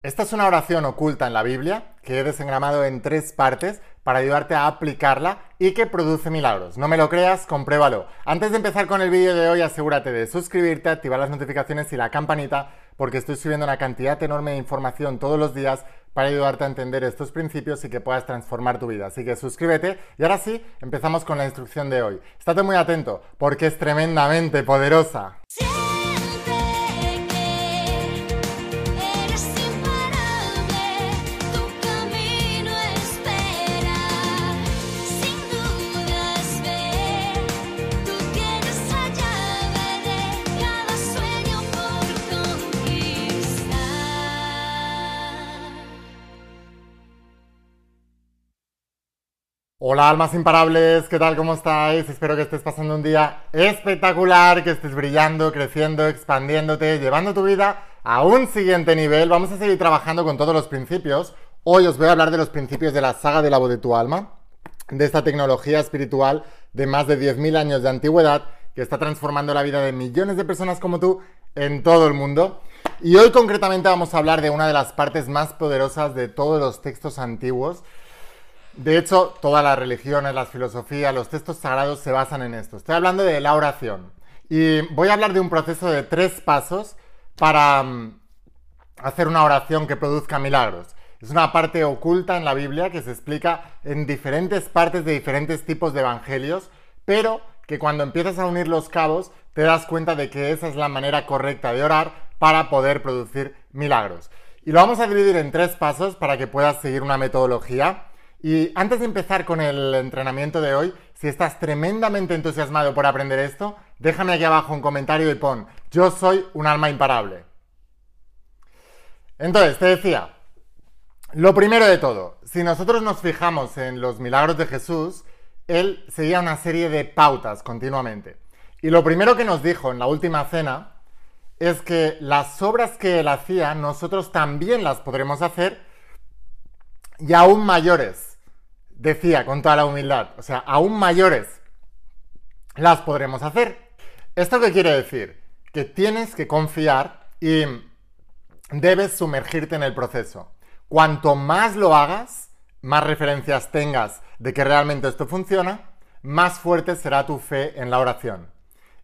Esta es una oración oculta en la Biblia que he desengramado en tres partes para ayudarte a aplicarla y que produce milagros. No me lo creas, compruébalo. Antes de empezar con el vídeo de hoy, asegúrate de suscribirte, activar las notificaciones y la campanita porque estoy subiendo una cantidad enorme de información todos los días para ayudarte a entender estos principios y que puedas transformar tu vida. Así que suscríbete y ahora sí, empezamos con la instrucción de hoy. Estate muy atento porque es tremendamente poderosa. Hola almas imparables, ¿qué tal? ¿Cómo estáis? Espero que estés pasando un día espectacular, que estés brillando, creciendo, expandiéndote, llevando tu vida a un siguiente nivel. Vamos a seguir trabajando con todos los principios. Hoy os voy a hablar de los principios de la saga de la voz de tu alma, de esta tecnología espiritual de más de 10.000 años de antigüedad que está transformando la vida de millones de personas como tú en todo el mundo. Y hoy concretamente vamos a hablar de una de las partes más poderosas de todos los textos antiguos de hecho, todas las religiones, las filosofías, los textos sagrados se basan en esto. Estoy hablando de la oración. Y voy a hablar de un proceso de tres pasos para mm, hacer una oración que produzca milagros. Es una parte oculta en la Biblia que se explica en diferentes partes de diferentes tipos de evangelios, pero que cuando empiezas a unir los cabos te das cuenta de que esa es la manera correcta de orar para poder producir milagros. Y lo vamos a dividir en tres pasos para que puedas seguir una metodología y antes de empezar con el entrenamiento de hoy, si estás tremendamente entusiasmado por aprender esto, déjame aquí abajo un comentario y pon, yo soy un alma imparable. Entonces, te decía, lo primero de todo, si nosotros nos fijamos en los milagros de Jesús, él seguía una serie de pautas continuamente. Y lo primero que nos dijo en la última cena es que las obras que él hacía, nosotros también las podremos hacer y aún mayores decía con toda la humildad, o sea, aún mayores, las podremos hacer. ¿Esto qué quiere decir? Que tienes que confiar y debes sumergirte en el proceso. Cuanto más lo hagas, más referencias tengas de que realmente esto funciona, más fuerte será tu fe en la oración.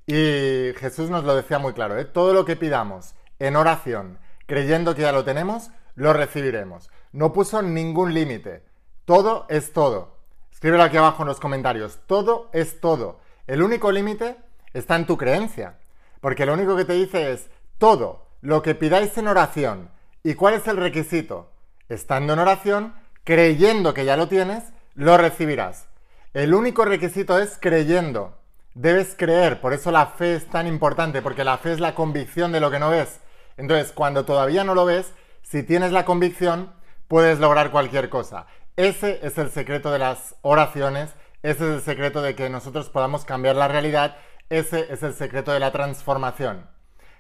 Y Jesús nos lo decía muy claro, ¿eh? todo lo que pidamos en oración, creyendo que ya lo tenemos, lo recibiremos. No puso ningún límite. Todo es todo. Escríbelo aquí abajo en los comentarios. Todo es todo. El único límite está en tu creencia. Porque lo único que te dice es todo lo que pidáis en oración. ¿Y cuál es el requisito? Estando en oración, creyendo que ya lo tienes, lo recibirás. El único requisito es creyendo. Debes creer, por eso la fe es tan importante, porque la fe es la convicción de lo que no ves. Entonces, cuando todavía no lo ves, si tienes la convicción, puedes lograr cualquier cosa. Ese es el secreto de las oraciones, ese es el secreto de que nosotros podamos cambiar la realidad, ese es el secreto de la transformación.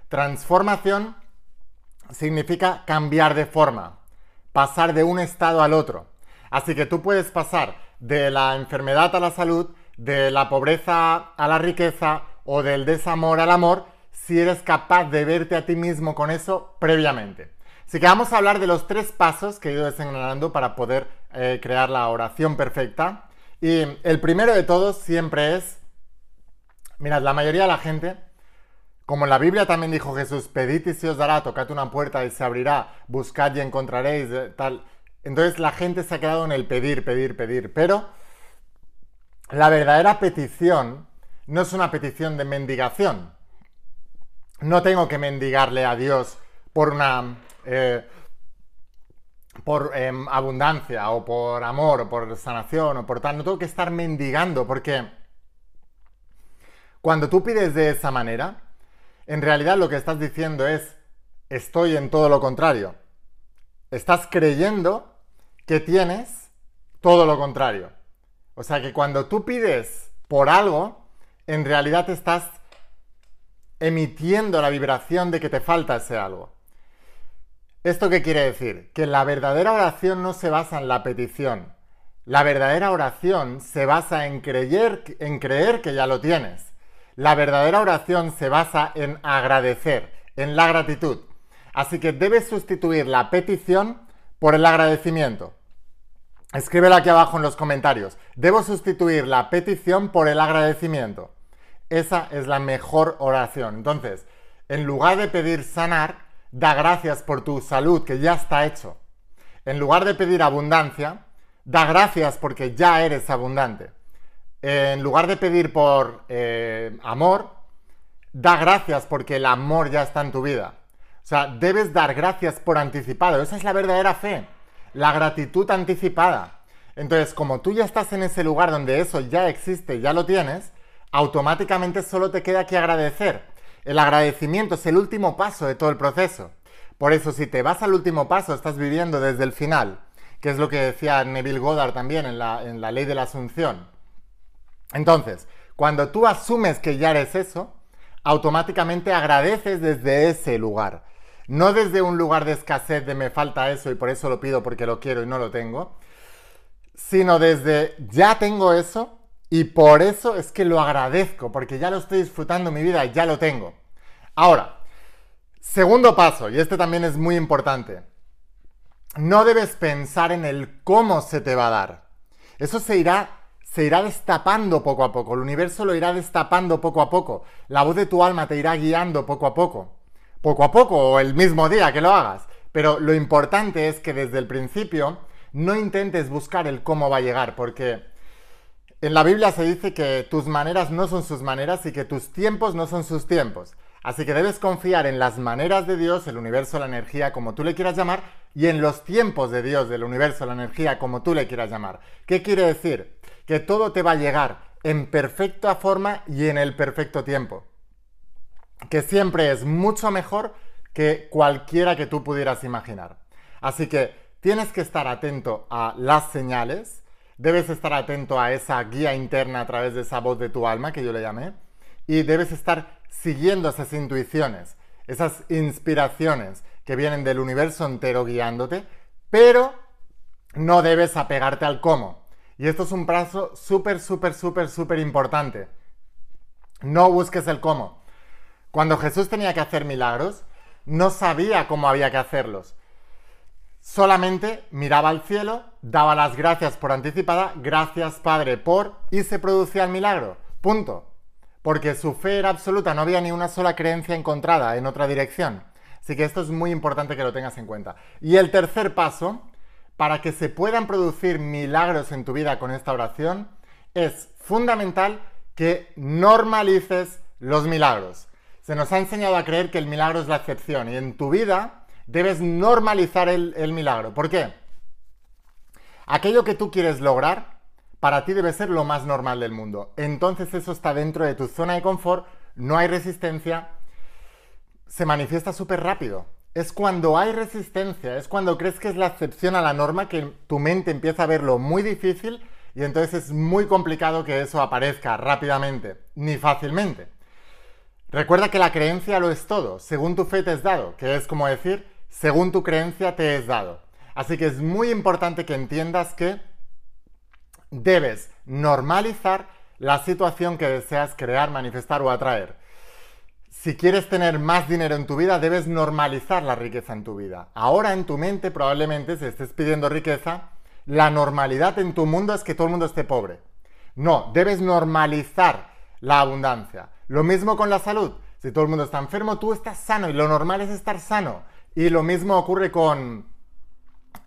Transformación significa cambiar de forma, pasar de un estado al otro. Así que tú puedes pasar de la enfermedad a la salud, de la pobreza a la riqueza o del desamor al amor si eres capaz de verte a ti mismo con eso previamente. Así que vamos a hablar de los tres pasos que he ido desenganando para poder eh, crear la oración perfecta. Y el primero de todos siempre es, mirad, la mayoría de la gente, como en la Biblia también dijo Jesús, pedid y se os dará, tocad una puerta y se abrirá, buscad y encontraréis, eh, tal. Entonces la gente se ha quedado en el pedir, pedir, pedir. Pero la verdadera petición no es una petición de mendigación. No tengo que mendigarle a Dios por una eh, por em, abundancia o por amor o por sanación o por tal, no tengo que estar mendigando porque cuando tú pides de esa manera, en realidad lo que estás diciendo es estoy en todo lo contrario. Estás creyendo que tienes todo lo contrario. O sea que cuando tú pides por algo, en realidad estás emitiendo la vibración de que te falta ese algo. ¿Esto qué quiere decir? Que la verdadera oración no se basa en la petición. La verdadera oración se basa en creer, en creer que ya lo tienes. La verdadera oración se basa en agradecer, en la gratitud. Así que debes sustituir la petición por el agradecimiento. Escríbelo aquí abajo en los comentarios. Debo sustituir la petición por el agradecimiento. Esa es la mejor oración. Entonces, en lugar de pedir sanar, da gracias por tu salud, que ya está hecho. En lugar de pedir abundancia, da gracias porque ya eres abundante. En lugar de pedir por eh, amor, da gracias porque el amor ya está en tu vida. O sea, debes dar gracias por anticipado. Esa es la verdadera fe. La gratitud anticipada. Entonces, como tú ya estás en ese lugar donde eso ya existe, ya lo tienes, automáticamente solo te queda que agradecer. El agradecimiento es el último paso de todo el proceso. Por eso, si te vas al último paso, estás viviendo desde el final, que es lo que decía Neville Goddard también en la, en la ley de la asunción. Entonces, cuando tú asumes que ya eres eso, automáticamente agradeces desde ese lugar. No desde un lugar de escasez de me falta eso y por eso lo pido porque lo quiero y no lo tengo, sino desde ya tengo eso y por eso es que lo agradezco, porque ya lo estoy disfrutando mi vida, ya lo tengo. Ahora, segundo paso, y este también es muy importante, no debes pensar en el cómo se te va a dar. Eso se irá, se irá destapando poco a poco, el universo lo irá destapando poco a poco, la voz de tu alma te irá guiando poco a poco, poco a poco o el mismo día que lo hagas. Pero lo importante es que desde el principio no intentes buscar el cómo va a llegar, porque en la Biblia se dice que tus maneras no son sus maneras y que tus tiempos no son sus tiempos. Así que debes confiar en las maneras de Dios, el universo, la energía, como tú le quieras llamar, y en los tiempos de Dios, del universo, la energía, como tú le quieras llamar. ¿Qué quiere decir? Que todo te va a llegar en perfecta forma y en el perfecto tiempo. Que siempre es mucho mejor que cualquiera que tú pudieras imaginar. Así que Tienes que estar atento a las señales, debes estar atento a esa guía interna a través de esa voz de tu alma que yo le llamé, y debes estar siguiendo esas intuiciones, esas inspiraciones que vienen del universo entero guiándote, pero no debes apegarte al cómo. Y esto es un paso súper, súper, súper, súper importante. No busques el cómo. Cuando Jesús tenía que hacer milagros, no sabía cómo había que hacerlos. Solamente miraba al cielo, daba las gracias por anticipada, gracias Padre por, y se producía el milagro. Punto. Porque su fe era absoluta, no había ni una sola creencia encontrada en otra dirección. Así que esto es muy importante que lo tengas en cuenta. Y el tercer paso, para que se puedan producir milagros en tu vida con esta oración, es fundamental que normalices los milagros. Se nos ha enseñado a creer que el milagro es la excepción y en tu vida debes normalizar el, milagro. ¿Por qué? Aquello que tú quieres lograr, para ti debe ser lo más normal del mundo. Entonces eso está dentro de tu zona de confort, no hay resistencia, se manifiesta súper rápido. Es cuando hay resistencia, es cuando crees que es la excepción a la norma que tu mente empieza a verlo muy difícil y entonces es muy complicado que eso aparezca rápidamente, ni fácilmente. Recuerda que la creencia lo es todo, según tu fe te es dado, que es como decir, según tu creencia te es dado. Así que es muy importante que entiendas que debes normalizar la situación que deseas crear, manifestar o atraer. Si quieres tener más dinero en tu vida, debes normalizar la riqueza en tu vida. Ahora en tu mente probablemente si estés pidiendo riqueza, la normalidad en tu mundo es que todo el mundo esté pobre. No, debes normalizar la abundancia. Lo mismo con la salud. Si todo el mundo está enfermo, tú estás sano y lo normal es estar sano. Y lo mismo ocurre con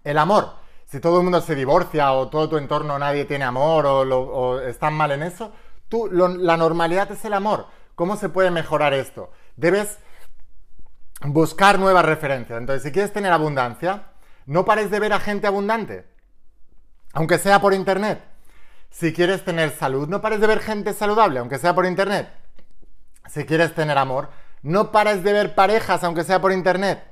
el amor. Si todo el mundo se divorcia o todo tu entorno nadie tiene amor o, están mal en eso, tú, la normalidad es el amor. ¿Cómo se puede mejorar esto? Debes buscar nuevas referencias. Entonces, si quieres tener abundancia, no pares de ver a gente abundante, aunque sea por internet. Si quieres tener salud, no pares de ver gente saludable, aunque sea por internet. Si quieres tener amor, no pares de ver parejas, aunque sea por internet.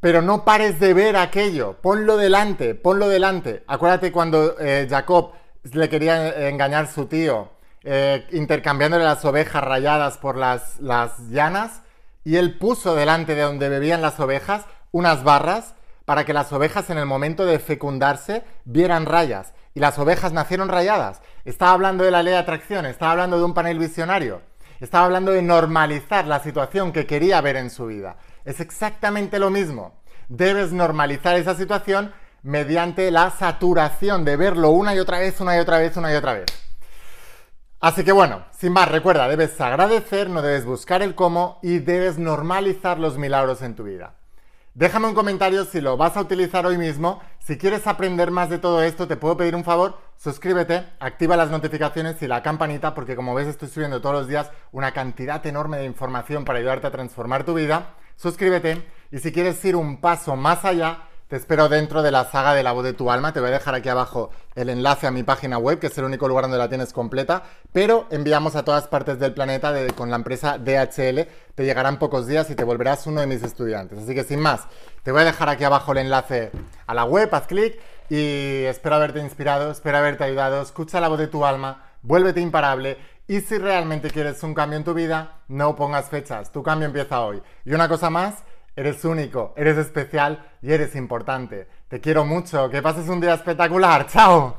Pero no pares de ver aquello, ponlo delante, ponlo delante. Acuérdate cuando eh, Jacob le quería engañar a su tío, eh, intercambiándole las ovejas rayadas por las, las llanas, y él puso delante de donde bebían las ovejas unas barras para que las ovejas en el momento de fecundarse vieran rayas. Y las ovejas nacieron rayadas. Estaba hablando de la ley de atracción, estaba hablando de un panel visionario, estaba hablando de normalizar la situación que quería ver en su vida. Es exactamente lo mismo. Debes normalizar esa situación mediante la saturación de verlo una y otra vez, una y otra vez, una y otra vez. Así que bueno, sin más, recuerda, debes agradecer, no debes buscar el cómo y debes normalizar los milagros en tu vida. Déjame un comentario si lo vas a utilizar hoy mismo. Si quieres aprender más de todo esto, te puedo pedir un favor, suscríbete, activa las notificaciones y la campanita, porque como ves estoy subiendo todos los días una cantidad enorme de información para ayudarte a transformar tu vida. Suscríbete y si quieres ir un paso más allá, te espero dentro de la saga de la voz de tu alma. Te voy a dejar aquí abajo el enlace a mi página web, que es el único lugar donde la tienes completa. Pero enviamos a todas partes del planeta con la empresa DHL. Te llegarán pocos días y te volverás uno de mis estudiantes. Así que sin más, te voy a dejar aquí abajo el enlace a la web, haz clic y espero haberte inspirado, espero haberte ayudado. Escucha la voz de tu alma, vuélvete imparable y si realmente quieres un cambio en tu vida, no pongas fechas. Tu cambio empieza hoy. Y una cosa más Eres único, eres especial y eres importante. Te quiero mucho, que pases un día espectacular. ¡Chao!